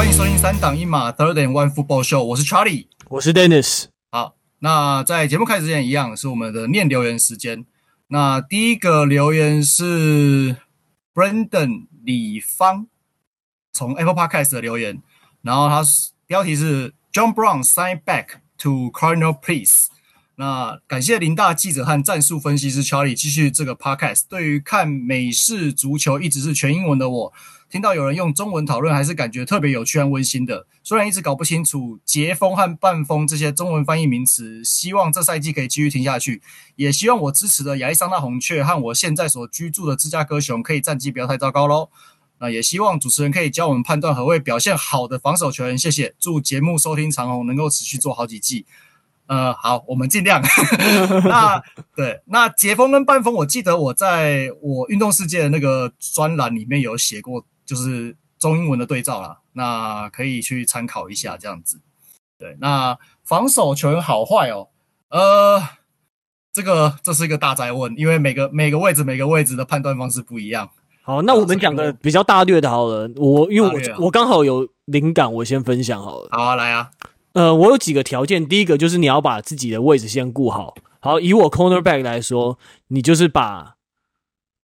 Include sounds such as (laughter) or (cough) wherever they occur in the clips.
欢迎收听三档一码 Third and One Football Show，我是 Charlie，我是 Dennis。好，那在节目开始之前，一样是我们的念留言时间。那第一个留言是 Brandon 李芳从 Apple Podcast 的留言，然后他标题是 John Brown sign back to Cardinal Please。那感谢林大记者和战术分析师 Charlie 继续这个 Podcast。对于看美式足球一直是全英文的我，听到有人用中文讨论，还是感觉特别有趣和温馨的。虽然一直搞不清楚截锋和半锋这些中文翻译名词，希望这赛季可以继续听下去。也希望我支持的亚利桑那红雀和我现在所居住的芝加哥熊可以战绩不要太糟糕喽。那也希望主持人可以教我们判断何谓表现好的防守球员。谢谢，祝节目收听长虹，能够持续做好几季。呃，好，我们尽量。(laughs) 那对，那截锋跟半锋，我记得我在我运动世界的那个专栏里面有写过。就是中英文的对照啦，那可以去参考一下这样子。对，那防守球员好坏哦，呃，这个这是一个大灾问，因为每个每个位置每个位置的判断方式不一样。好，那我们讲个比较大略的，好了，我因为我我刚好有灵感，我先分享好了。好啊，来啊。呃，我有几个条件，第一个就是你要把自己的位置先顾好。好，以我 cornerback 来说，你就是把。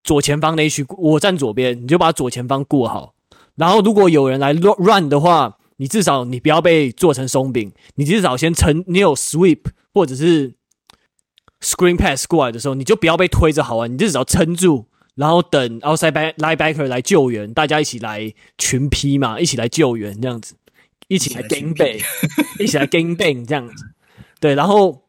左前方那一区，我站左边，你就把左前方过好。然后，如果有人来 run 的话，你至少你不要被做成松饼，你至少先撑。你有 sweep 或者是 screen pass 过来的时候，你就不要被推着好玩，你就至少撑住，然后等 outside linebacker 来救援，大家一起来群批嘛，一起来救援这样子，一起来 gang bang，一起来 gang bang 这样子。对，然后。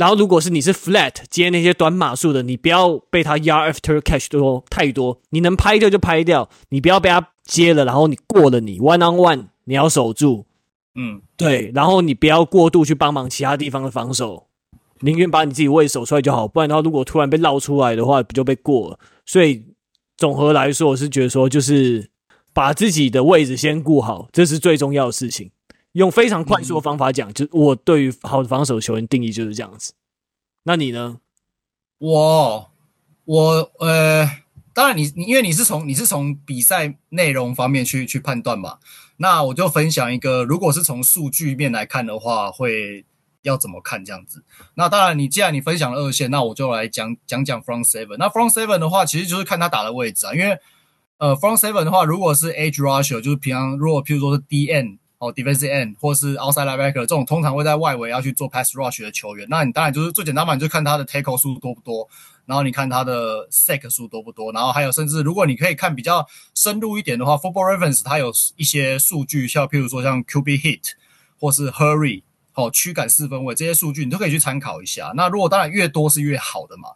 然后，如果是你是 flat 接那些短码数的，你不要被他 yard after catch 多太多，你能拍掉就拍掉，你不要被他接了，然后你过了你 one on one，你要守住，嗯，对，然后你不要过度去帮忙其他地方的防守，宁愿把你自己位守出来就好，不然的话，如果突然被绕出来的话，不就被过了？所以总和来说，我是觉得说，就是把自己的位置先顾好，这是最重要的事情。用非常快速的方法讲，就我对于好的防守球员定义就是这样子。那你呢？我我呃，当然你你因为你是从你是从比赛内容方面去去判断嘛。那我就分享一个，如果是从数据面来看的话，会要怎么看这样子？那当然，你既然你分享了二线，那我就来讲讲讲 front seven。那 front seven 的话，其实就是看他打的位置啊。因为呃，front seven 的话，如果是 edge rusher，就是平常如果譬如说是 DN。哦，defensive end 或是 outside linebacker 这种通常会在外围要去做 pass rush 的球员，那你当然就是最简单嘛，你就看他的 tackle 数多不多，然后你看他的 sack 数多不多，然后还有甚至如果你可以看比较深入一点的话，Football Reference 它有一些数据，像譬如说像 QB hit 或是 hurry 哦，驱赶四分位这些数据，你都可以去参考一下。那如果当然越多是越好的嘛。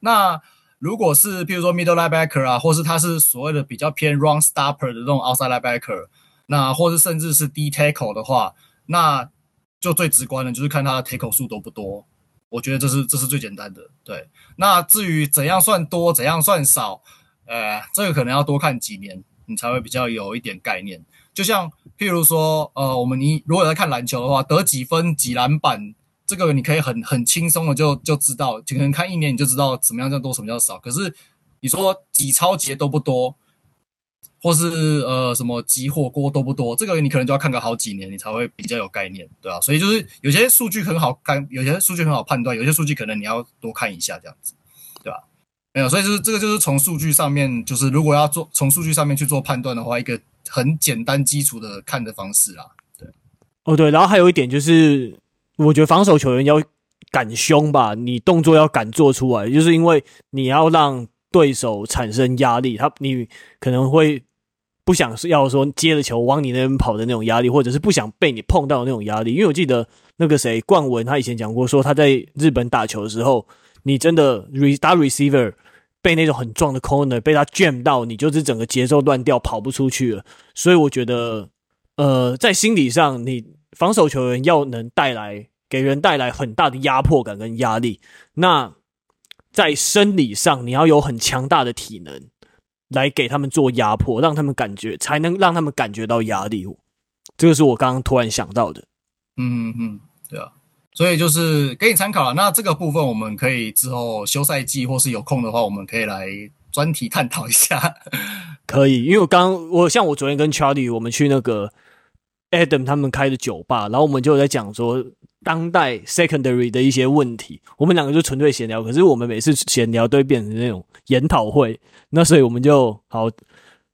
那如果是譬如说 middle linebacker 啊，或是他是所谓的比较偏 run stopper 的这种 outside linebacker。那或者甚至是 D tackle 的话，那就最直观的，就是看他的 tackle 数多不多。我觉得这是这是最简单的。对，那至于怎样算多，怎样算少，呃，这个可能要多看几年，你才会比较有一点概念。就像譬如说，呃，我们你如果在看篮球的话，得几分几篮板，这个你可以很很轻松的就就知道，就可能看一年你就知道怎么样叫多，什么叫少。可是你说几抄截多不多？或是呃什么集火锅多不多？这个你可能就要看个好几年，你才会比较有概念，对啊，所以就是有些数据很好看，有些数据很好判断，有些数据可能你要多看一下这样子，对吧？没有，所以就是这个就是从数据上面，就是如果要做从数据上面去做判断的话，一个很简单基础的看的方式啦。对，哦对，然后还有一点就是，我觉得防守球员要敢凶吧，你动作要敢做出来，就是因为你要让对手产生压力，他你可能会。不想要说接了球往你那边跑的那种压力，或者是不想被你碰到的那种压力。因为我记得那个谁冠文他以前讲过，说他在日本打球的时候，你真的 re 打 receiver 被那种很壮的 corner 被他 jam 到，你就是整个节奏乱掉，跑不出去了。所以我觉得，呃，在心理上，你防守球员要能带来给人带来很大的压迫感跟压力，那在生理上你要有很强大的体能。来给他们做压迫，让他们感觉，才能让他们感觉到压力。这个是我刚刚突然想到的。嗯嗯，对啊，所以就是给你参考了。那这个部分我们可以之后休赛季或是有空的话，我们可以来专题探讨一下。(laughs) 可以，因为我刚我像我昨天跟 Charlie 我们去那个 Adam 他们开的酒吧，然后我们就在讲说当代 secondary 的一些问题。我们两个就纯粹闲聊，可是我们每次闲聊都会变成那种研讨会。那所以我们就好，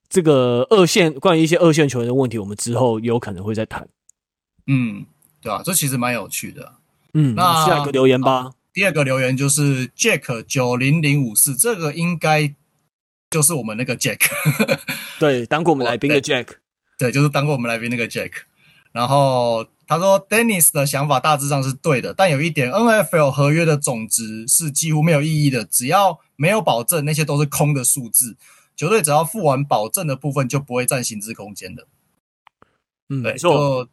这个二线关于一些二线球员的问题，我们之后有可能会再谈。嗯，对啊，这其实蛮有趣的。嗯，那下一个留言吧。第二个留言就是 Jack 九零零五四，这个应该就是我们那个 Jack，对，当过我们来宾的 (laughs) Jack，对，就是当过我们来宾那个 Jack。然后他说，Dennis 的想法大致上是对的，但有一点，NFL 合约的总值是几乎没有意义的，只要没有保证，那些都是空的数字。球队只要付完保证的部分，就不会占薪资空间的。嗯，没错。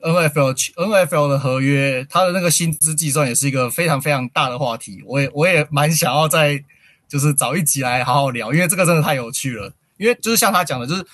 NFL NFL 的合约，它的那个薪资计算也是一个非常非常大的话题。我也我也蛮想要再就是找一集来好好聊，因为这个真的太有趣了。因为就是像他讲的，就是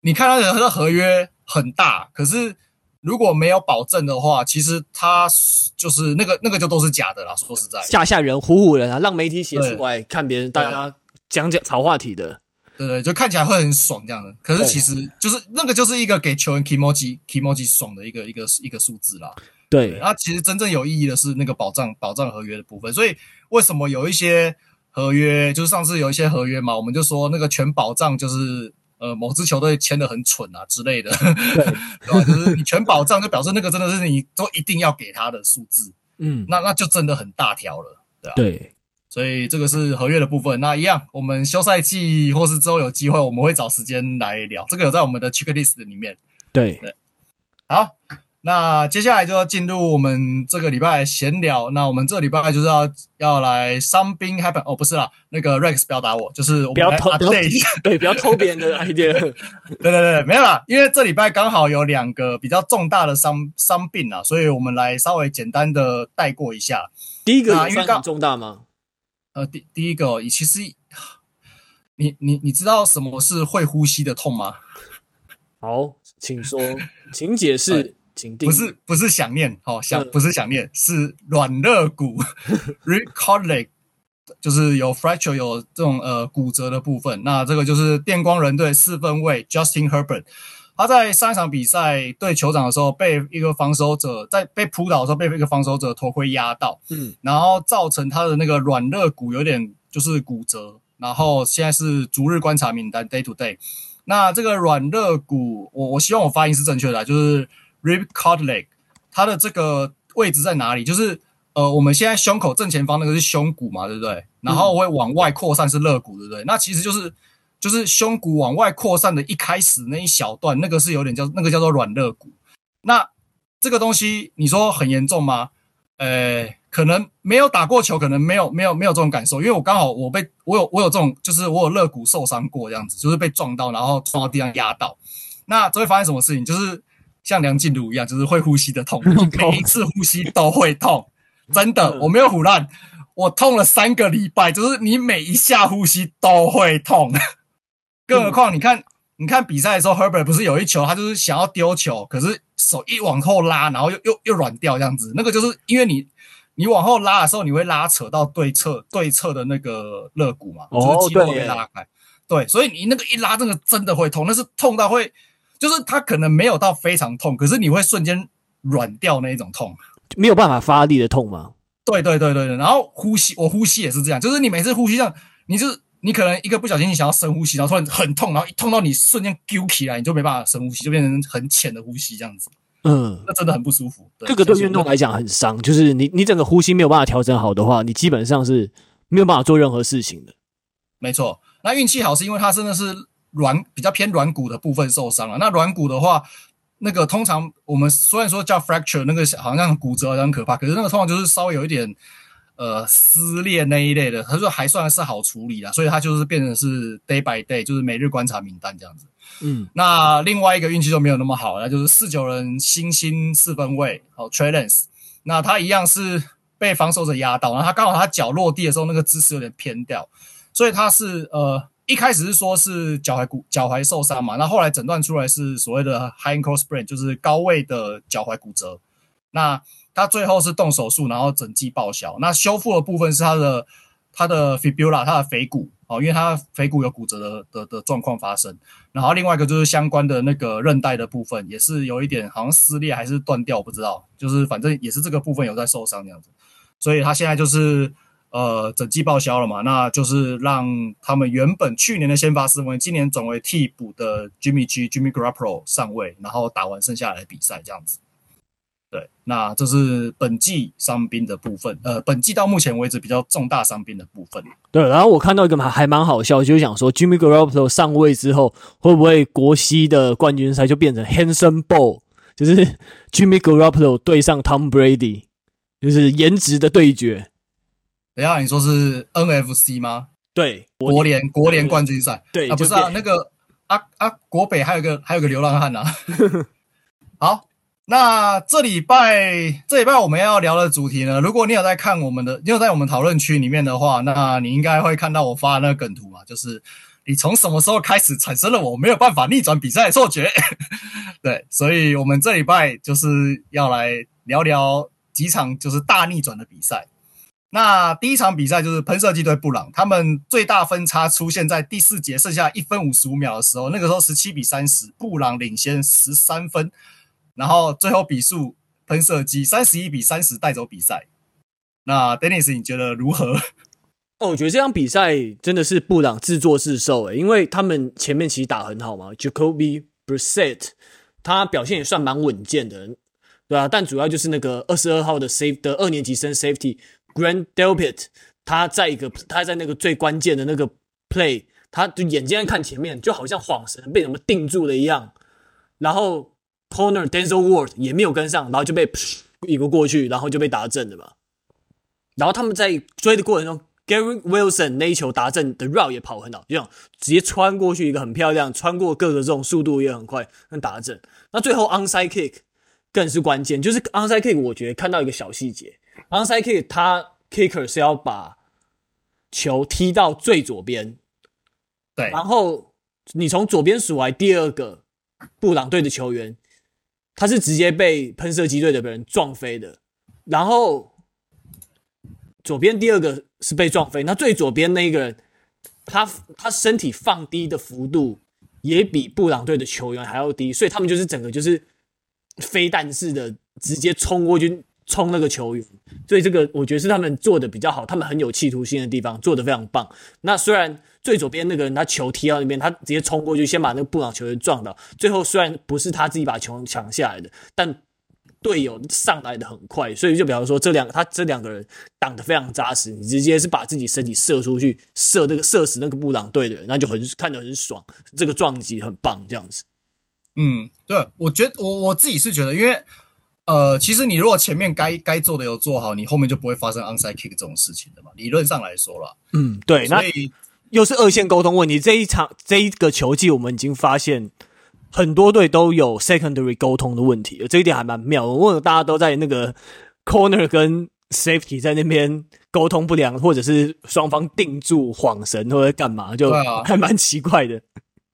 你看他的合约很大，可是如果没有保证的话，其实他就是那个那个就都是假的啦。说实在，吓吓人、唬唬人啊，让媒体写出来看别人大家讲讲炒话题的。对对，就看起来会很爽这样的，可是其实就是那个就是一个给球员 kimoji kimoji 爽的一个一个一个数字啦。对，那其实真正有意义的是那个保障保障合约的部分。所以为什么有一些合约，就是上次有一些合约嘛，我们就说那个全保障就是呃某支球队签的很蠢啊之类的，对，(laughs) 对吧？就是你全保障就表示那个真的是你都一定要给他的数字，嗯，那那就真的很大条了，对吧？对。所以这个是合约的部分。那一样，我们休赛季或是之后有机会，我们会找时间来聊。这个有在我们的 checklist 里面。对对，好，那接下来就要进入我们这个礼拜闲聊。那我们这个礼拜就是要要来 something happen 哦，不是啦，那个 Rex 不要打我，就是我们不要偷，对，不要偷别人的 (laughs) idea。对对对，没有啦，因为这礼拜刚好有两个比较重大的伤伤病啊，所以我们来稍微简单的带过一下。第一个因为算很重大吗？呃，第第一个，其实你你你知道什么是会呼吸的痛吗？好，请说，请解释，(laughs) 不是不是想念，好、哦、想不是想念，嗯、是软肋骨 (laughs) rib cartilage (laughs) 就是有 fracture 有这种呃骨折的部分。那这个就是电光人队四分卫 Justin Herbert。他在上一场比赛对酋长的时候，被一个防守者在被扑倒的时候，被一个防守者头盔压到，嗯，然后造成他的那个软肋骨有点就是骨折，然后现在是逐日观察名单 day to day。那这个软肋骨，我我希望我发音是正确的，就是 rib cartilage，它的这个位置在哪里？就是呃，我们现在胸口正前方那个是胸骨嘛，对不对？然后会往外扩散是肋骨，对不对？那其实就是。就是胸骨往外扩散的一开始那一小段，那个是有点叫那个叫做软肋骨。那这个东西你说很严重吗？呃，可能没有打过球，可能没有没有没有这种感受，因为我刚好我被我有我有这种，就是我有肋骨受伤过这样子，就是被撞到，然后撞到地上压到。那这会发生什么事情？就是像梁静茹一样，就是会呼吸的痛，每一次呼吸都会痛，真的，我没有唬烂，我痛了三个礼拜，就是你每一下呼吸都会痛。更何况，你看，你看比赛的时候，Herbert 不是有一球，他就是想要丢球，可是手一往后拉，然后又又又软掉这样子。那个就是因为你你往后拉的时候，你会拉扯到对侧对侧的那个肋骨嘛，就是肌肉会拉开。对，所以你那个一拉，这个真的会痛，那是痛到会，就是它可能没有到非常痛，可是你会瞬间软掉那一种痛，没有办法发力的痛吗？对对对对对。然后呼吸，我呼吸也是这样，就是你每次呼吸这样，你就是。你可能一个不小心，你想要深呼吸，然后突然很痛，然后一痛到你瞬间揪起来，你就没办法深呼吸，就变成很浅的呼吸这样子。嗯，那真的很不舒服。这个对运动来讲很伤，就是你你整个呼吸没有办法调整好的话，你基本上是没有办法做任何事情的。没错，那运气好是因为它真的是软比较偏软骨的部分受伤了。那软骨的话，那个通常我们虽然说叫 fracture，那个好像骨折很可怕，可是那个通常就是稍微有一点。呃，撕裂那一类的，他说还算是好处理啦，所以他就是变成是 day by day，就是每日观察名单这样子。嗯，那另外一个运气就没有那么好，了就是四九人新星四分卫，好 Trey Lance，那他一样是被防守者压到，然后他刚好他脚落地的时候那个姿势有点偏掉，所以他是呃一开始是说是脚踝骨脚踝受伤嘛，那后来诊断出来是所谓的 high ankle sprain，就是高位的脚踝骨折。那他最后是动手术，然后整季报销。那修复的部分是他的他的 fibula，他的腓骨哦，因为他腓骨有骨折的的的状况发生。然后另外一个就是相关的那个韧带的部分，也是有一点好像撕裂还是断掉，不知道，就是反正也是这个部分有在受伤这样子。所以他现在就是呃整季报销了嘛，那就是让他们原本去年的先发四分卫，今年转为替补的 Jimmy G Jimmy Garoppolo 上位，然后打完剩下来比赛这样子。对，那这是本季伤兵的部分，呃，本季到目前为止比较重大伤兵的部分。对，然后我看到一个还还蛮好笑，就是想说 Jimmy Garoppolo 上位之后，会不会国西的冠军赛就变成 Hanson Ball，就是 Jimmy Garoppolo 对上 Tom Brady，就是颜值的对决。等一下，你说是 NFC 吗？对，国联国联冠军赛。对啊，不是啊，那个啊啊，国北还有个还有个流浪汉啊。(laughs) 好。那这礼拜这礼拜我们要聊的主题呢？如果你有在看我们的，你有在我们讨论区里面的话，那你应该会看到我发的那个梗图嘛，就是你从什么时候开始产生了我没有办法逆转比赛的错觉？(laughs) 对，所以我们这礼拜就是要来聊聊几场就是大逆转的比赛。那第一场比赛就是喷射机对布朗，他们最大分差出现在第四节剩下一分五十五秒的时候，那个时候十七比三十，布朗领先十三分。然后最后比数喷射机三十一比三十带走比赛。那 Dennis 你觉得如何？哦，我觉得这场比赛真的是布朗自作自受诶，因为他们前面其实打很好嘛，Jacoby Brissett 他表现也算蛮稳健的，对啊，但主要就是那个二十二号的 Safe 的二年级生 Safety Grand Delpit，他在一个他在那个最关键的那个 Play，他就眼睛看前面，就好像晃神被什么定住了一样，然后。Corner Denzel Ward 也没有跟上，然后就被移不过去，然后就被打正了嘛。然后他们在追的过程中，Gary Wilson 那一球达阵的 route 也跑很好，就这样直接穿过去一个很漂亮，穿过各个这种速度也很快，跟达阵。那最后 Onside Kick 更是关键，就是 Onside Kick 我觉得看到一个小细节，Onside Kick 他 Kicker 是要把球踢到最左边，对，然后你从左边数来第二个布朗队的球员。他是直接被喷射机队的人撞飞的，然后左边第二个是被撞飞，那最左边那一个人，他他身体放低的幅度也比布朗队的球员还要低，所以他们就是整个就是飞弹式的直接冲过去冲那个球员，所以这个我觉得是他们做的比较好，他们很有企图心的地方做得非常棒。那虽然。最左边那个人，他球踢到那边，他直接冲过去，先把那个布朗球员撞倒。最后虽然不是他自己把球抢下来的，但队友上来的很快，所以就比方说这两个他这两个人挡得非常扎实，你直接是把自己身体射出去，射那个射死那个布朗队的人，那就很看得很爽，这个撞击很棒，这样子。嗯，对，我觉得我我自己是觉得，因为呃，其实你如果前面该该做的有做好，你后面就不会发生 onside kick 这种事情的嘛。理论上来说了，嗯，对，所以。又是二线沟通问题。这一场这一个球季，我们已经发现很多队都有 secondary 沟通的问题，这一点还蛮妙。我问大家都在那个 corner 跟 safety 在那边沟通不良，或者是双方定住晃神或者干嘛，就还蛮奇怪的。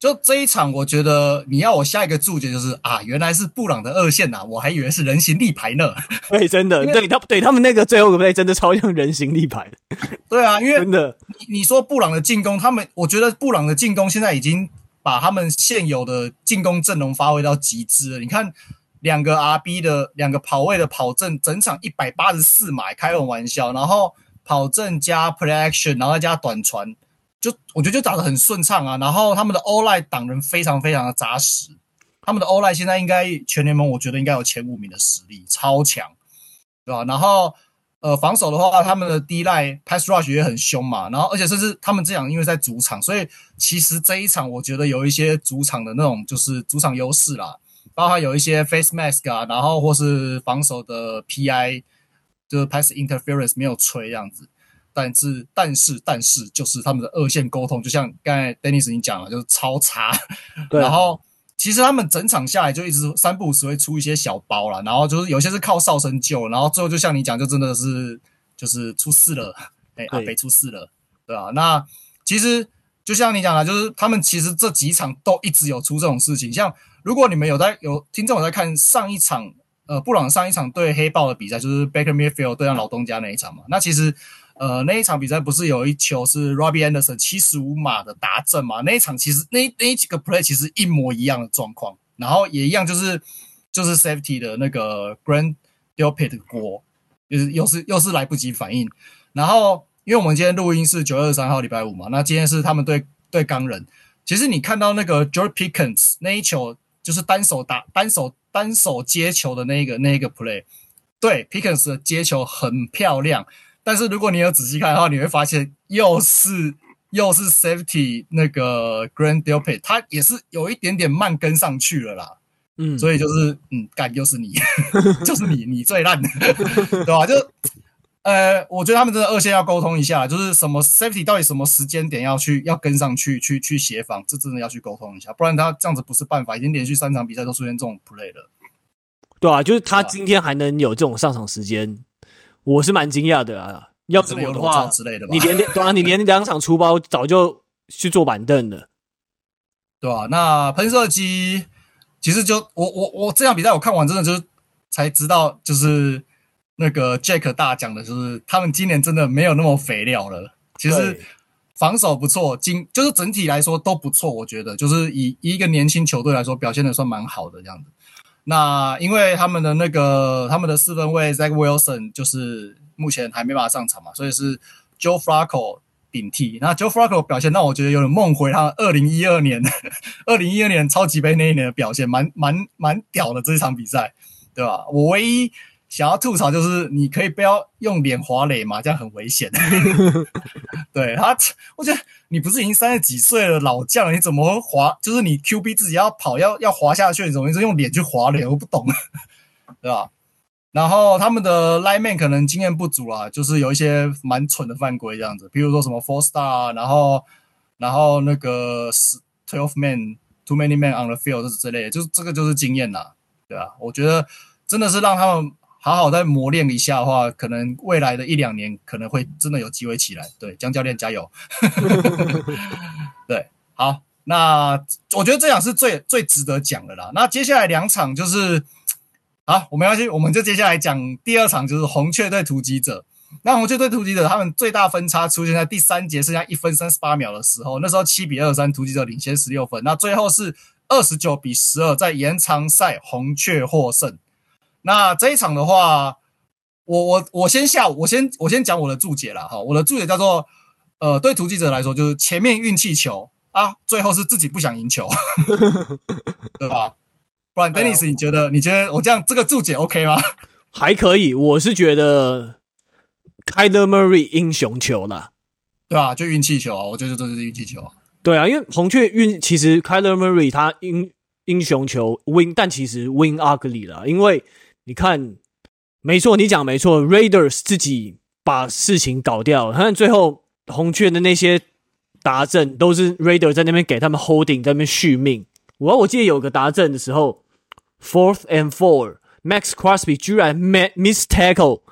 就这一场，我觉得你要我下一个注解就是啊，原来是布朗的二线呐、啊，我还以为是人形立牌呢。(laughs) 对，真的，对他对他们那个最后一个 play 真的超像人形立牌。对啊，因为真的，你你说布朗的进攻，他们我觉得布朗的进攻现在已经把他们现有的进攻阵容发挥到极致了。你看两个 RB 的两个跑位的跑阵，整场一百八十四码，开个玩笑，然后跑阵加 play action，然后再加短传。就我觉得就打得很顺畅啊，然后他们的 o l i 挡人非常非常的扎实，他们的 o l i 现在应该全联盟我觉得应该有前五名的实力，超强，对吧？然后呃防守的话，他们的 D-line pass rush 也很凶嘛，然后而且甚至他们这样因为在主场，所以其实这一场我觉得有一些主场的那种就是主场优势啦，包括有一些 face mask 啊，然后或是防守的 PI 就是 pass interference 没有吹这样子。但是，但是，但是，就是他们的二线沟通，就像刚才 Dennis 你讲了，就是超差。(laughs) (laughs) 对。然后，其实他们整场下来就一直三不五时会出一些小包啦，然后就是有些是靠哨声救，然后最后就像你讲，就真的是就是出事了，(laughs) 哎，阿北出事了，对啊？那其实就像你讲的，就是他们其实这几场都一直有出这种事情。像如果你们有在有听众有在看上一场，呃，布朗上一场对黑豹的比赛，就是 Baker Mayfield 对上老东家那一场嘛，那其实。呃，那一场比赛不是有一球是 Robbie Anderson 七十五码的达阵嘛？那一场其实那那几个 play 其实一模一样的状况，然后也一样就是就是 safety 的那个 Grant Delpit 的锅，就是又是又是来不及反应。然后因为我们今天录音是九月二十三号礼拜五嘛，那今天是他们对对钢人。其实你看到那个 George Pickens 那一球，就是单手打单手单手接球的那一个那一个 play，对 Pickens 的接球很漂亮。但是如果你有仔细看的话，你会发现又是又是 Safety 那个 Grand Delpit，他也是有一点点慢跟上去了啦。嗯，所以就是嗯，干又是你，(laughs) 就是你，你最烂的，(laughs) 对吧？就。呃，我觉得他们真的二线要沟通一下，就是什么 safety 到底什么时间点要去要跟上去去去协防，这真的要去沟通一下，不然他这样子不是办法。已经连续三场比赛都出现这种 play 了。对啊，就是他今天还能有这种上场时间，我是蛮惊讶的啊。要是我的话，之类的吧你连对啊，你连两场出包早就去坐板凳了，对啊，那喷射机其实就我我我这场比赛我看完真的就是才知道就是。那个 Jack 大讲的就是，他们今年真的没有那么肥料了。其实防守不错，今就是整体来说都不错。我觉得就是以，以一个年轻球队来说，表现的算蛮好的这样子。那因为他们的那个他们的四分位 Zach Wilson 就是目前还没办法上场嘛，所以是 Joe Flacco 顶替。那 Joe Flacco 表现让我觉得有点梦回他二零一二年 (laughs) 二零一二年超级杯那一年的表现，蛮蛮蛮屌的这一场比赛，对吧？我唯一。想要吐槽就是，你可以不要用脸滑垒嘛，这样很危险。(laughs) 对他，我觉得你不是已经三十几岁了老将了，你怎么会滑？就是你 QB 自己要跑要要滑下去，你怎么一直用脸去滑垒？我不懂，(laughs) 对吧？然后他们的 lineman 可能经验不足啊，就是有一些蛮蠢的犯规这样子，比如说什么 four star，然后然后那个 twelve man too many man on the field 之类的，就是这个就是经验呐，对吧？我觉得真的是让他们。好好再磨练一下的话，可能未来的一两年可能会真的有机会起来。对，江教练加油。(laughs) (laughs) 对，好，那我觉得这场是最最值得讲的啦。那接下来两场就是，好，我们要去，我们就接下来讲第二场，就是红雀对突击者。那红雀对突击者，他们最大分差出现在第三节剩下一分三十八秒的时候，那时候七比二三，突击者领先十六分。那最后是二十九比十二，在延长赛红雀获胜。那这一场的话，我我我先下，我先我先讲我的注解啦。哈。我的注解叫做，呃，对突击者来说，就是前面运气球啊，最后是自己不想赢球，(laughs) 对吧？不然，Dennis，你觉得你觉得我这样这个注解 OK 吗？还可以，我是觉得 Kyler Murray 英雄球啦，对吧？就运气球啊，我觉得这就是运气球啊。对啊，因为红雀运，其实 Kyler Murray 他英英雄球 win，但其实 win ugly 啦，因为。你看，没错，你讲没错，Raiders 自己把事情搞掉了。看最后红雀的那些达阵都是 Raiders 在那边给他们 holding，在那边续命。我我记得有个达阵的时候，fourth and four，Max Crosby 居然 miss tackle，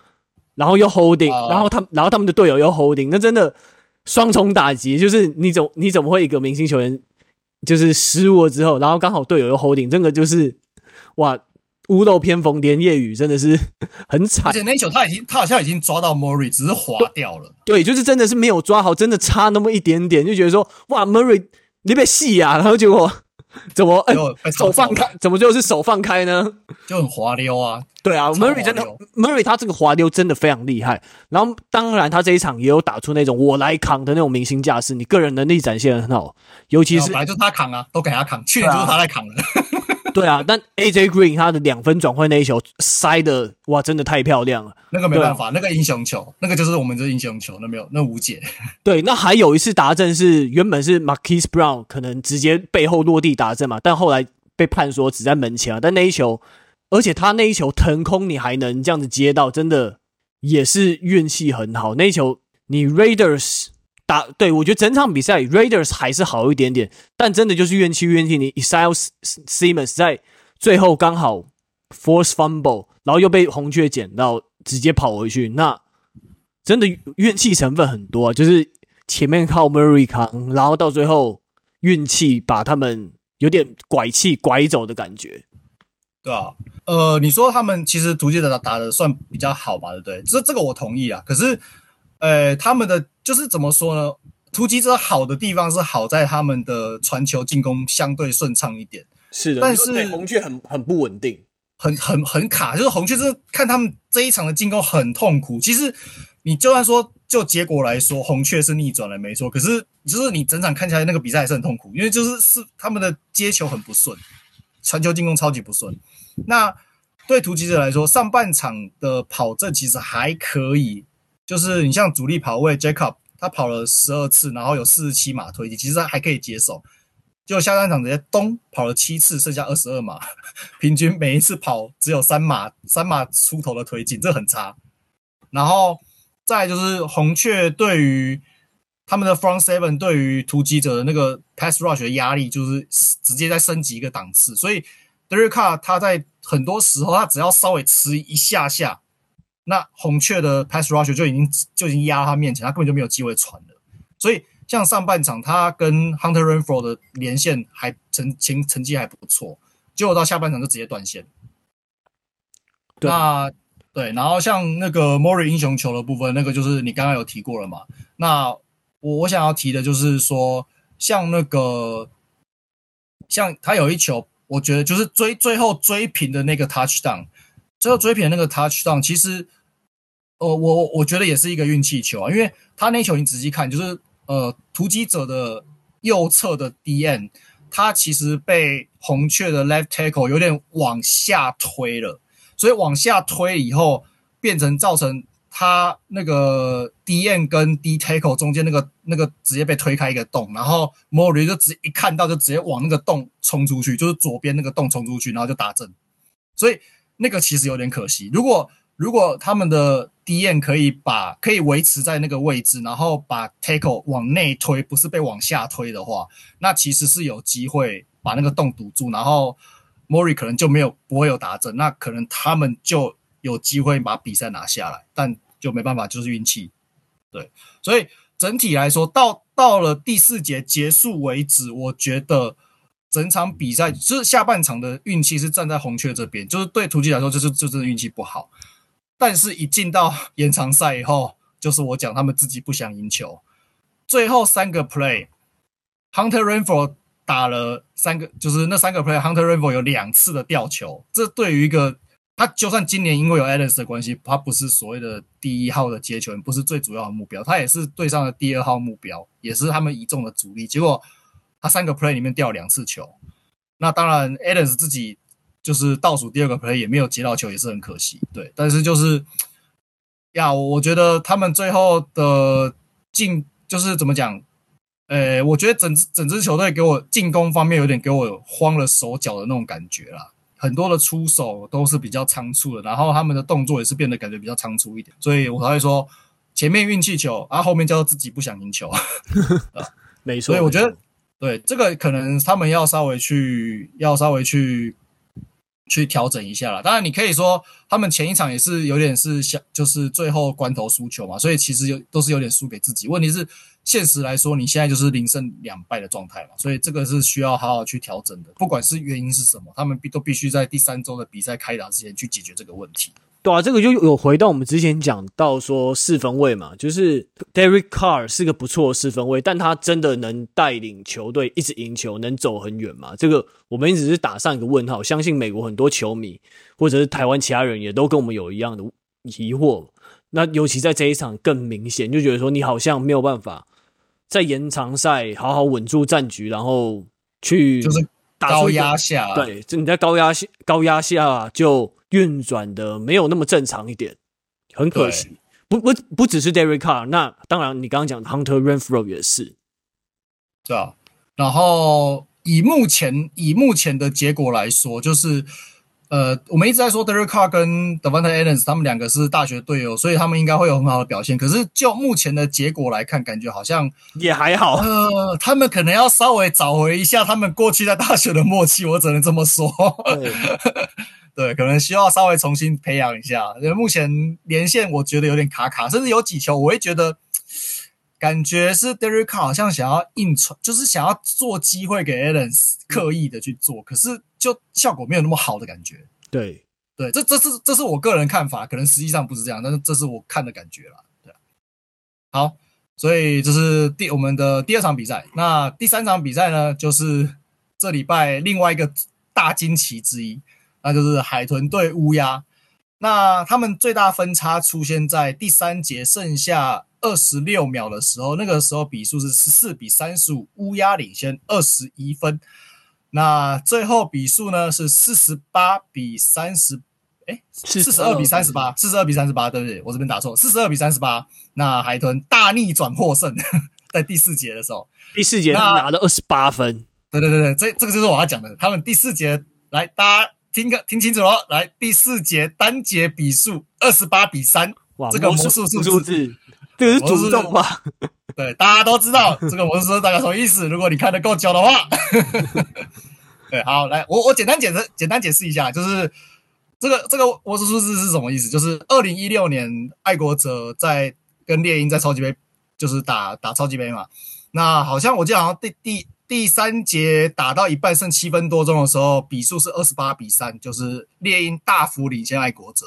然后又 holding，、uh, 然后他然后他们的队友又 holding，那真的双重打击。就是你怎你怎么会一个明星球员就是失误了之后，然后刚好队友又 holding，这个就是哇。屋漏偏逢连夜雨，真的是 (laughs) 很惨。而且那一球他已经，他好像已经抓到 Murray，只是滑掉了。对，就是真的是没有抓好，真的差那么一点点，就觉得说哇，Murray 你别戏呀，然后结果怎么、欸、手放开，怎么就是手放开呢？就很滑溜啊。对啊，Murray 真的，Murray 他这个滑溜真的非常厉害。然后当然他这一场也有打出那种我来扛的那种明星架势，你个人能力展现得很好，尤其是本来就他扛啊，都给他扛，去年就是他在扛的。对啊，但 AJ Green 他的两分转换那一球塞的哇，真的太漂亮了。那个没办法，啊、那个英雄球，那个就是我们这英雄球，那没有那无解。(laughs) 对，那还有一次达阵是原本是 Marquise Brown 可能直接背后落地达阵嘛，但后来被判说只在门前啊。但那一球，而且他那一球腾空，你还能这样子接到，真的也是运气很好。那一球你 Raiders。打对，我觉得整场比赛 Raiders 还是好一点点，但真的就是怨气怨气。你 Isaiah Simmons 在最后刚好 force fumble，然后又被红雀捡到，直接跑回去，那真的怨气成分很多啊。就是前面靠 Murray 扛，然后到最后运气把他们有点拐气拐走的感觉。对啊，呃，你说他们其实突击者打的算比较好吧？对不对？这这个我同意啊。可是。呃，他们的就是怎么说呢？突击者好的地方是好在他们的传球进攻相对顺畅一点。是的，但是红雀很很不稳定，很很很卡。就是红雀是看他们这一场的进攻很痛苦。其实你就算说就结果来说，红雀是逆转了没错。可是就是你整场看起来那个比赛还是很痛苦，因为就是是他们的接球很不顺，传球进攻超级不顺。那对突击者来说，上半场的跑阵其实还可以，就是你像主力跑位 Jacob，他跑了十二次，然后有四十七码推进，其实还可以接受。就下半场直接咚跑了七次，剩下二十二码，(laughs) 平均每一次跑只有三码，三码出头的推进，这很差。然后再就是红雀对于他们的 front seven 对于突击者的那个 pass rush 的压力，就是直接在升级一个档次，所以。d e r i c a 他在很多时候，他只要稍微迟一下下，那红雀的 pass rush 就已经就已经压他面前，他根本就没有机会传了。所以像上半场他跟 Hunter Renfrow 的连线还成成成绩还不错，结果到下半场就直接断线。对那对，然后像那个 Murray 英雄球的部分，那个就是你刚刚有提过了嘛？那我我想要提的就是说，像那个像他有一球。我觉得就是追最后追平的那个 touchdown，最后追平的那个 touchdown，其实，呃，我我觉得也是一个运气球啊，因为他那球你仔细看，就是呃，突击者的右侧的 DN，他其实被红雀的 left tackle 有点往下推了，所以往下推以后，变成造成。他那个 DN 跟 D tackle 中间那个那个直接被推开一个洞，然后 Murray 就直一看到就直接往那个洞冲出去，就是左边那个洞冲出去，然后就打正。所以那个其实有点可惜。如果如果他们的 DN 可以把可以维持在那个位置，然后把 tackle 往内推，不是被往下推的话，那其实是有机会把那个洞堵住，然后 Mori 可能就没有不会有打正，那可能他们就。有机会把比赛拿下来，但就没办法，就是运气。对，所以整体来说，到到了第四节结束为止，我觉得整场比赛就是下半场的运气是站在红雀这边，就是对突击来说，就是就真的运气不好。但是，一进到延长赛以后，就是我讲他们自己不想赢球。最后三个 play，Hunter Renfrow 打了三个，就是那三个 play，Hunter Renfrow 有两次的吊球，这对于一个。他就算今年因为有 Adams 的关系，他不是所谓的第一号的接球员，不是最主要的目标，他也是队上的第二号目标，也是他们一众的主力。结果他三个 play 里面掉两次球，那当然 Adams 自己就是倒数第二个 play 也没有接到球，也是很可惜。对，但是就是呀，我觉得他们最后的进就是怎么讲？呃，我觉得整支整支球队给我进攻方面有点给我慌了手脚的那种感觉啦。很多的出手都是比较仓促的，然后他们的动作也是变得感觉比较仓促一点，所以我才会说前面运气球，啊后面叫做自己不想赢球，(laughs) 没错。所以我觉得对这个可能他们要稍微去要稍微去去调整一下了。当然你可以说他们前一场也是有点是想就是最后关头输球嘛，所以其实有都是有点输给自己。问题是。现实来说，你现在就是零胜两败的状态嘛，所以这个是需要好好去调整的。不管是原因是什么，他们必都必须在第三周的比赛开打之前去解决这个问题。对啊，这个就有回到我们之前讲到说四分卫嘛，就是 Derek Carr 是个不错的四分卫，但他真的能带领球队一直赢球，能走很远吗？这个我们一直是打上一个问号。相信美国很多球迷或者是台湾其他人也都跟我们有一样的疑惑。那尤其在这一场更明显，就觉得说你好像没有办法。在延长赛好好稳住战局，然后去就是高压下，对，就你在高压下高压下就运转的没有那么正常一点，很可惜。不不不只是 Derek Carr，那当然你刚刚讲的 Hunter Renfrow 也是，对啊。然后以目前以目前的结果来说，就是。呃，我们一直在说 Derek Carr 跟 Davante Adams 他们两个是大学队友，所以他们应该会有很好的表现。可是就目前的结果来看，感觉好像也还好。呃，他们可能要稍微找回一下他们过去在大学的默契，我只能这么说。对，可能需要稍微重新培养一下。因为目前连线我觉得有点卡卡，甚至有几球我会觉得。感觉是 Derek Carr 好像想要硬传，就是想要做机会给 Allen，刻意的去做，可是就效果没有那么好的感觉。对，对，这这是这是我个人看法，可能实际上不是这样，但是这是我看的感觉啦。对，好，所以这是第我们的第二场比赛。那第三场比赛呢，就是这礼拜另外一个大惊奇之一，那就是海豚对乌鸦。那他们最大分差出现在第三节剩下二十六秒的时候，那个时候比数是十四比三十五，乌鸦领先二十一分。那最后比数呢是四十八比三十，哎，四十二比三十八，四十二比三十八，对不对？我这边打错，四十二比三十八。那海豚大逆转获胜，在第四节的时候，第四节拿了二十八分。对对对对，这这个就是我要讲的，他们第四节来大家。听个听清楚了，来第四节单节比数二十八比三，哇，这个魔术数字，字，这个是诅咒吧？(laughs) 对，大家都知道这个魔术数大概什么意思。如果你看得够久的话，(laughs) 对，好，来，我我简单解释，简单解释一下，就是这个这个魔术数字是什么意思？就是二零一六年爱国者在跟猎鹰在超级杯，就是打打超级杯嘛。那好像我记得好像第第。第三节打到一半剩七分多钟的时候，比数是二十八比三，就是猎鹰大幅领先爱国者。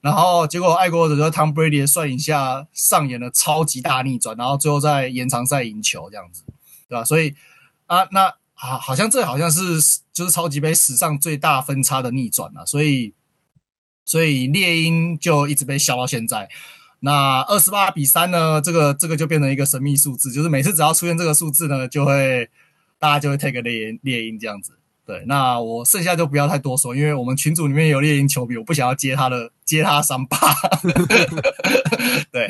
然后结果爱国者在 Tom Brady 的率领下上演了超级大逆转，然后最后在延长赛赢球这样子，对吧？所以啊，那好，好像这好像是就是超级杯史上最大分差的逆转了，所以所以猎鹰就一直被笑到现在。那二十八比三呢？这个这个就变成一个神秘数字，就是每次只要出现这个数字呢，就会大家就会 take 猎鹰猎鹰这样子。对，那我剩下就不要太多说，因为我们群组里面有猎鹰球迷，我不想要接他的 (laughs) 接他伤疤。(laughs) 对，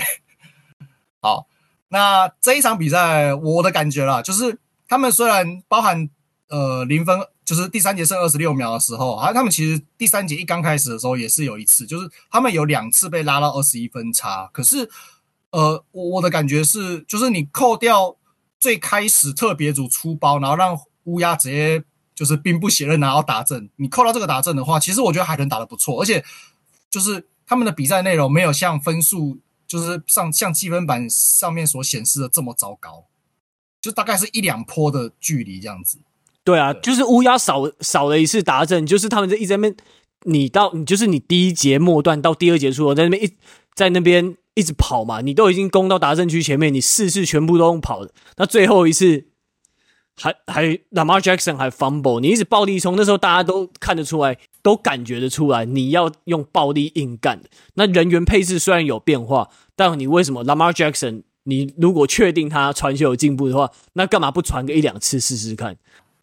好，那这一场比赛我的感觉啦，就是他们虽然包含呃零分。就是第三节剩二十六秒的时候，啊，他们其实第三节一刚开始的时候也是有一次，就是他们有两次被拉到二十一分差。可是，呃，我我的感觉是，就是你扣掉最开始特别组出包，然后让乌鸦直接就是兵不血刃拿到打阵，你扣到这个打阵的话，其实我觉得海豚打得不错，而且就是他们的比赛内容没有像分数就是上像积分板上面所显示的这么糟糕，就大概是一两波的距离这样子。对啊，就是乌鸦少少了一次达阵，就是他们在一直在那边，你到你就是你第一节末段到第二节初，在那边一在那边一直跑嘛，你都已经攻到达阵区前面，你四次全部都用跑的，那最后一次还还 Lamar Jackson 还 fumble，你一直暴力冲，那时候大家都看得出来，都感觉得出来，你要用暴力硬干。那人员配置虽然有变化，但你为什么 Lamar Jackson？你如果确定他传球有进步的话，那干嘛不传个一两次试试看？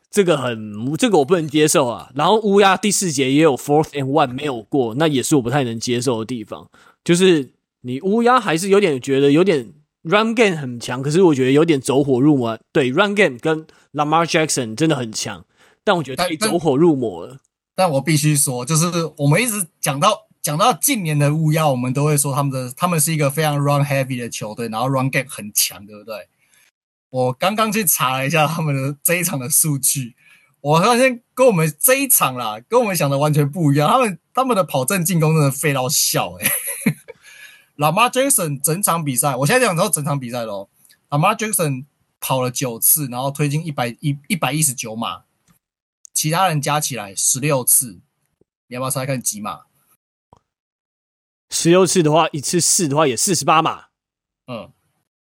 这个很，这个我不能接受啊。然后乌鸦第四节也有 fourth and one 没有过，那也是我不太能接受的地方。就是你乌鸦还是有点觉得有点 run game 很强，可是我觉得有点走火入魔。对，run game 跟 Lamar Jackson 真的很强，但我觉得他走火入魔了。但，我必须说，就是我们一直讲到讲到近年的乌鸦，我们都会说他们的他们是一个非常 run heavy 的球队，然后 run game 很强，对不对？我刚刚去查了一下他们的这一场的数据，我发现跟我们这一场啦，跟我们想的完全不一样。他们他们的跑阵进攻真的废到笑诶、Lamar Jackson 整场比赛，我现在讲到整场比赛喽。Lamar Jackson 跑了九次，然后推进一百一一百一十九码，其他人加起来十六次。你要不要猜看几码？十六次的话，一次四的话也四十八码。嗯。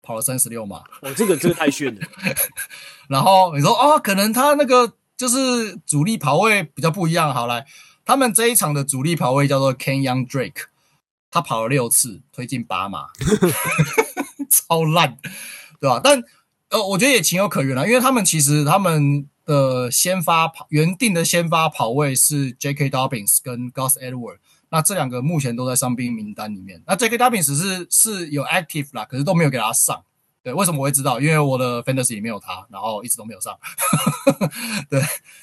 跑了三十六码，哦，这个这个太炫了。(laughs) 然后你说哦，可能他那个就是主力跑位比较不一样。好来，他们这一场的主力跑位叫做 Ken Young Drake，他跑了六次，推进八码，(laughs) 超烂，对吧？但呃，我觉得也情有可原啦，因为他们其实他们的先发跑原定的先发跑位是 J.K. Dobbins 跟 Gus Edward，。那这两个目前都在伤兵名单里面。那 J.K. Dobbins 是是有 active 啦，可是都没有给他上。对，为什么我会知道？因为我的 Fantasy 里面有他，然后一直都没有上。(laughs) 对，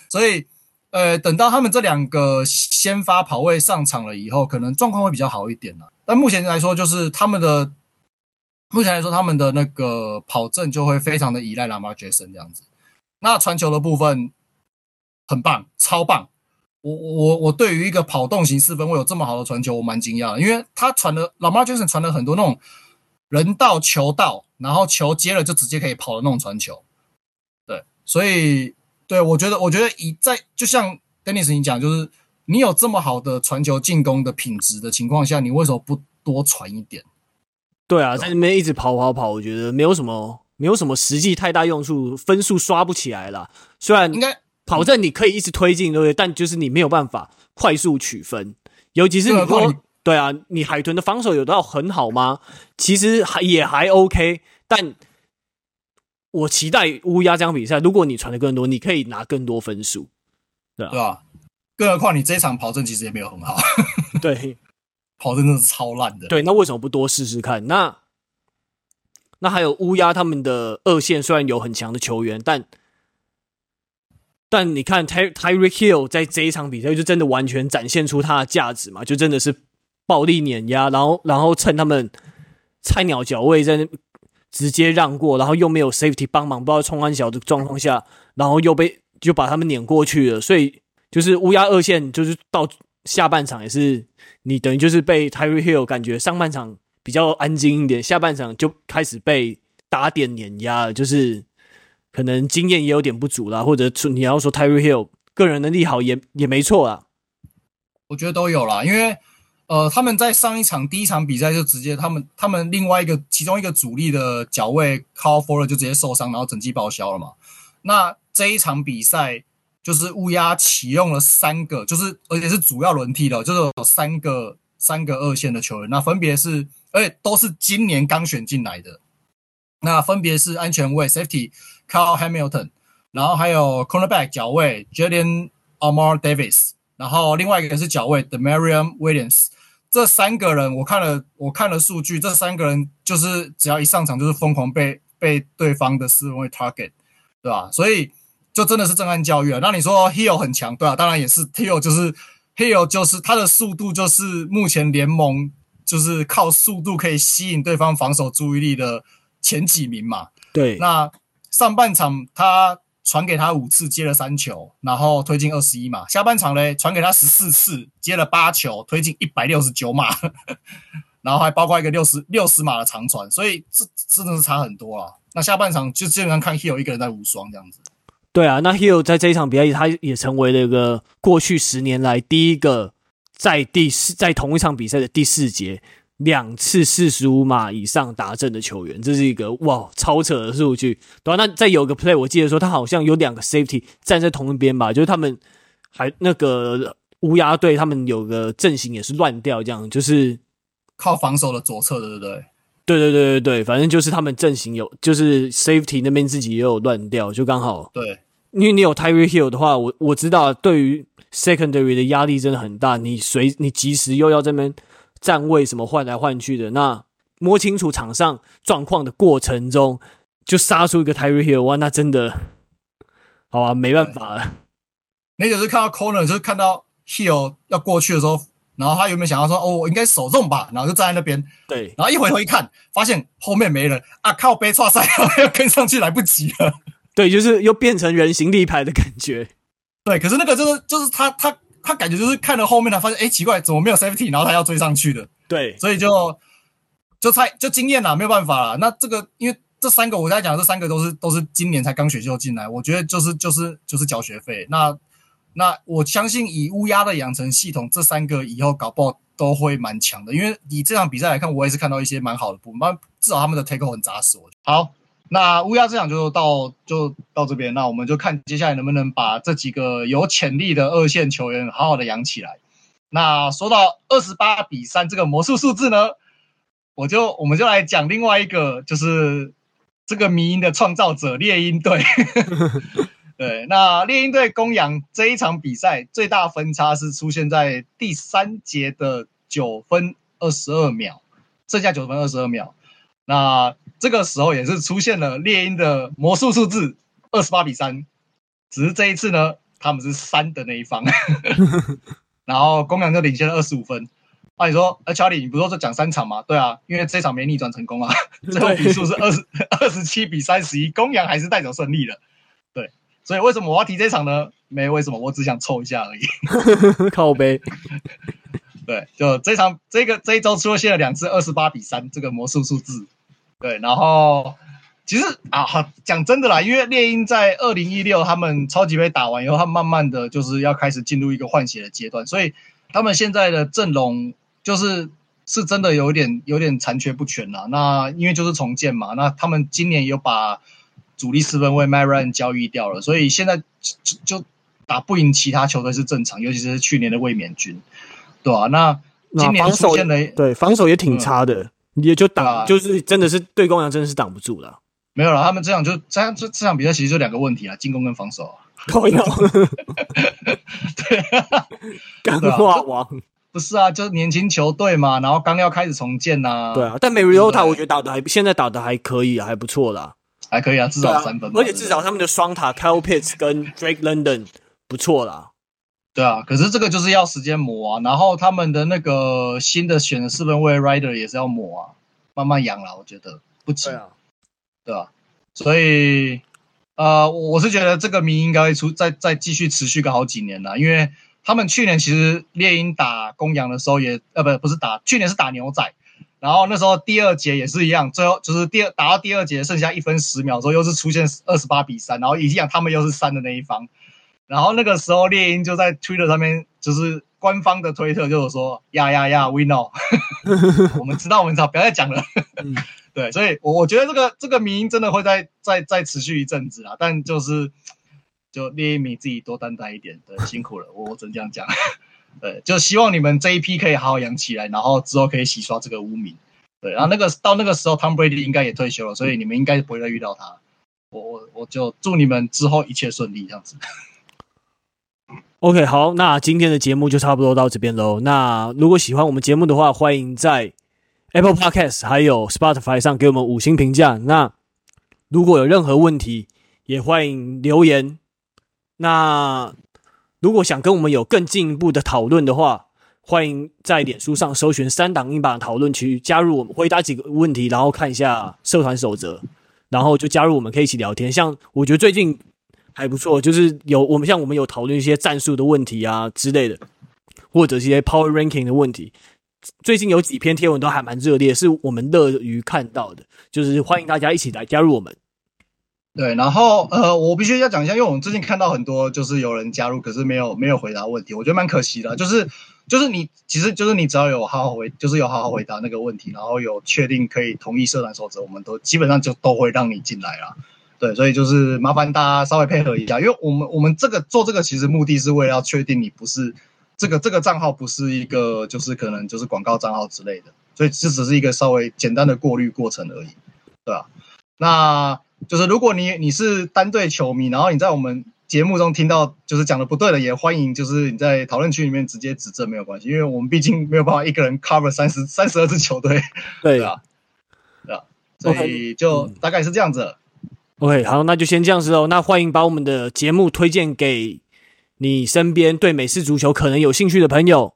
所以呃，等到他们这两个先发跑位上场了以后，可能状况会比较好一点啦。但目前来说，就是他们的目前来说，他们的那个跑阵就会非常的依赖 Lamar Jackson 这样子。那传球的部分很棒，超棒。我我我对于一个跑动型四分卫有这么好的传球，我蛮惊讶，因为他传了，Lamar Jackson 传了很多那种人到球到，然后球接了就直接可以跑的那种传球。对，所以对我觉得，我觉得以在就像 Dennis 你讲，就是你有这么好的传球进攻的品质的情况下，你为什么不多传一点？对啊，在那边一直跑跑跑，我觉得没有什么没有什么实际太大用处，分数刷不起来了。虽然应该跑阵你可以一直推进，对不对？但就是你没有办法快速取分，尤其是你说对啊，你海豚的防守有到很好吗？其实还也还 OK，但我期待乌鸦这场比赛，如果你传的更多，你可以拿更多分数，对啊，更何况你这一场跑阵其实也没有很好，(laughs) (laughs) 对。跑阵真的是超烂的。对，那为什么不多试试看？那那还有乌鸦他们的二线虽然有很强的球员，但但你看 Ty Tyreek Hill 在这一场比赛就真的完全展现出他的价值嘛？就真的是暴力碾压，然后然后趁他们菜鸟脚位在那直接让过，然后又没有 Safety 帮忙，不知道冲安小的状况下，然后又被就把他们碾过去了。所以就是乌鸦二线就是到。下半场也是，你等于就是被 Tyree Hill 感觉上半场比较安静一点，下半场就开始被打点碾压了，就是可能经验也有点不足啦，或者你要说 Tyree Hill 个人能力好也也没错啦。我觉得都有啦，因为呃他们在上一场第一场比赛就直接他们他们另外一个其中一个主力的脚位 Kyle Fuller 就直接受伤，然后整季报销了嘛。那这一场比赛。就是乌鸦启用了三个，就是而且是主要轮替的，就是有三个三个二线的球员，那分别是，而且都是今年刚选进来的，那分别是安全卫 safety Kyle Hamilton，然后还有 cornerback 角卫 Jalen Armour Davis，然后另外一个是角卫 Damarion Williams，这三个人我看了我看了数据，这三个人就是只要一上场就是疯狂被被对方的四分卫 target，对吧？所以。就真的是震撼教育啊！那你说 Hill 很强，对啊，当然也是 Hill，就是 Hill，就是他的速度就是目前联盟就是靠速度可以吸引对方防守注意力的前几名嘛。对，那上半场他传给他五次接了三球，然后推进二十一码。下半场嘞传给他十四次接了八球，推进一百六十九码，(laughs) 然后还包括一个六十六十码的长传，所以这真的是差很多啊。那下半场就基本上看 Hill 一个人在无双这样子。对啊，那 Hill 在这一场比赛，他也成为了一个过去十年来第一个在第四在同一场比赛的第四节两次四十五码以上达阵的球员，这是一个哇超扯的数据。对啊，那再有个 play，我记得说他好像有两个 safety 站在同一边吧，就是他们还那个乌鸦队他们有个阵型也是乱掉，这样就是靠防守的左侧，对不对？对对对对对，反正就是他们阵型有，就是 safety 那边自己也有乱掉，就刚好。对，因为你有 Tyreek Hill 的话，我我知道对于 secondary 的压力真的很大，你随你及时又要这边站位什么换来换去的，那摸清楚场上状况的过程中，就杀出一个 Tyreek Hill，哇，那真的，好啊，没办法了。那就是看到 corner，就是看到 Hill 要过去的时候。然后他有没有想到说，哦，我应该守中吧？然后就站在那边。对。然后一回头一看，发现后面没人啊！靠背剉赛，要 (laughs) 跟上去来不及了。对，就是又变成人形立牌的感觉。对，可是那个就是就是他他他感觉就是看了后面，他发现哎奇怪，怎么没有 safety？然后他要追上去的。对。所以就就猜就经验啦，没有办法啦。那这个因为这三个我在讲，这三个都是都是今年才刚选秀进来，我觉得就是就是就是缴学费。那。那我相信以乌鸦的养成系统，这三个以后搞不好都会蛮强的。因为以这场比赛来看，我也是看到一些蛮好的部分，至少他们的 tackle 很扎实。我好，那乌鸦这场就到就到这边，那我们就看接下来能不能把这几个有潜力的二线球员好好的养起来。那说到二十八比三这个魔术数字呢，我就我们就来讲另外一个，就是这个迷因的创造者猎鹰队。(laughs) 对，那猎鹰队公羊这一场比赛最大分差是出现在第三节的九分二十二秒，剩下九分二十二秒。那这个时候也是出现了猎鹰的魔术数字二十八比三，只是这一次呢，他们是三的那一方，(laughs) 然后公羊就领先了二十五分。那、啊、你说，呃，查理，你不是说讲三场吗？对啊，因为这场没逆转成功啊，最后比数是二十二十七比三十一，公羊还是带走胜利的。所以为什么我要提这场呢？没为什么，我只想凑一下而已。(laughs) 靠背。(laughs) 对，就这场这个这一周出现了两次二十八比三这个魔术数字。对，然后其实啊，讲真的啦，因为猎鹰在二零一六他们超级杯打完以后，他慢慢的就是要开始进入一个换血的阶段，所以他们现在的阵容就是是真的有点有点残缺不全啦。那因为就是重建嘛，那他们今年有把主力四分卫 Matt Ryan 交易掉了，所以现在就就打不赢其他球队是正常，尤其是去年的卫冕军，对吧、啊？那今年出现的对防守也挺差的，嗯、也就挡、啊、就是真的是对公羊真的是挡不住了。没有了，他们这场就这样这这场比赛其实就两个问题啊，进攻跟防守、啊。高阳，(laughs) (laughs) 对，钢化王不是啊，就是年轻球队嘛，然后刚要开始重建呐、啊。对啊，但 Mariota 我觉得打的还现在打的还可以啊，还不错啦，还可以啊，至少三分、啊。而且至少他们的双塔 Kyle Pitts 跟 Drake London 不错啦。对啊，可是这个就是要时间磨啊，然后他们的那个新的选的四分卫 Rider 也是要磨啊，慢慢养啦，我觉得不急。对啊，对啊，所以。呃，我是觉得这个谜应该会出再再继续持续个好几年了，因为他们去年其实猎鹰打公羊的时候也呃不不是打去年是打牛仔，然后那时候第二节也是一样，最后就是第二打到第二节剩下一分十秒之后又是出现二十八比三，然后一样他们又是三的那一方，然后那个时候猎鹰就在推特上面就是官方的推特就是说呀呀呀，we know，(laughs) (laughs) 我们知道我们知道不要再讲了。嗯 (laughs) 对，所以，我我觉得这个这个迷因真的会再再再持续一阵子啊，但就是就猎鹰迷自己多担待一点，对，辛苦了，我我只能这样讲。对，就希望你们这一批可以好好养起来，然后之后可以洗刷这个污名。对，然后那个到那个时候，Tom Brady 应该也退休了，所以你们应该不会再遇到他。我我我就祝你们之后一切顺利，这样子。OK，好，那今天的节目就差不多到这边喽。那如果喜欢我们节目的话，欢迎在 Apple Podcast 还有 Spotify 上给我们五星评价。那如果有任何问题，也欢迎留言。那如果想跟我们有更进一步的讨论的话，欢迎在脸书上搜寻“三档英版讨论区”，加入我们，回答几个问题，然后看一下社团守则，然后就加入我们，可以一起聊天。像我觉得最近还不错，就是有我们像我们有讨论一些战术的问题啊之类的，或者是一些 Power Ranking 的问题。最近有几篇贴文都还蛮热烈，是我们乐于看到的，就是欢迎大家一起来加入我们。对，然后呃，我必须要讲一下，因为我们最近看到很多就是有人加入，可是没有没有回答问题，我觉得蛮可惜的。就是就是你其实就是你只要有好好回，就是有好好回答那个问题，然后有确定可以同意社团守则，我们都基本上就都会让你进来啦。对，所以就是麻烦大家稍微配合一下，因为我们我们这个做这个其实目的是为了要确定你不是。这个这个账号不是一个，就是可能就是广告账号之类的，所以这只是一个稍微简单的过滤过程而已，对吧？那就是如果你你是单队球迷，然后你在我们节目中听到就是讲的不对的，也欢迎就是你在讨论区里面直接指正，没有关系，因为我们毕竟没有办法一个人 cover 三十三十二支球队，对啊，对啊，所以就大概是这样子。OK，好，那就先这样子喽。那欢迎把我们的节目推荐给。你身边对美式足球可能有兴趣的朋友，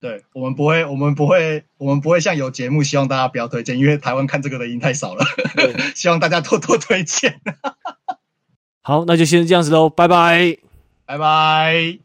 对，我们不会，我们不会，我们不会像有节目，希望大家不要推荐，因为台湾看这个的已经太少了。(laughs) 希望大家多多推荐。好，那就先这样子喽，拜拜，拜拜。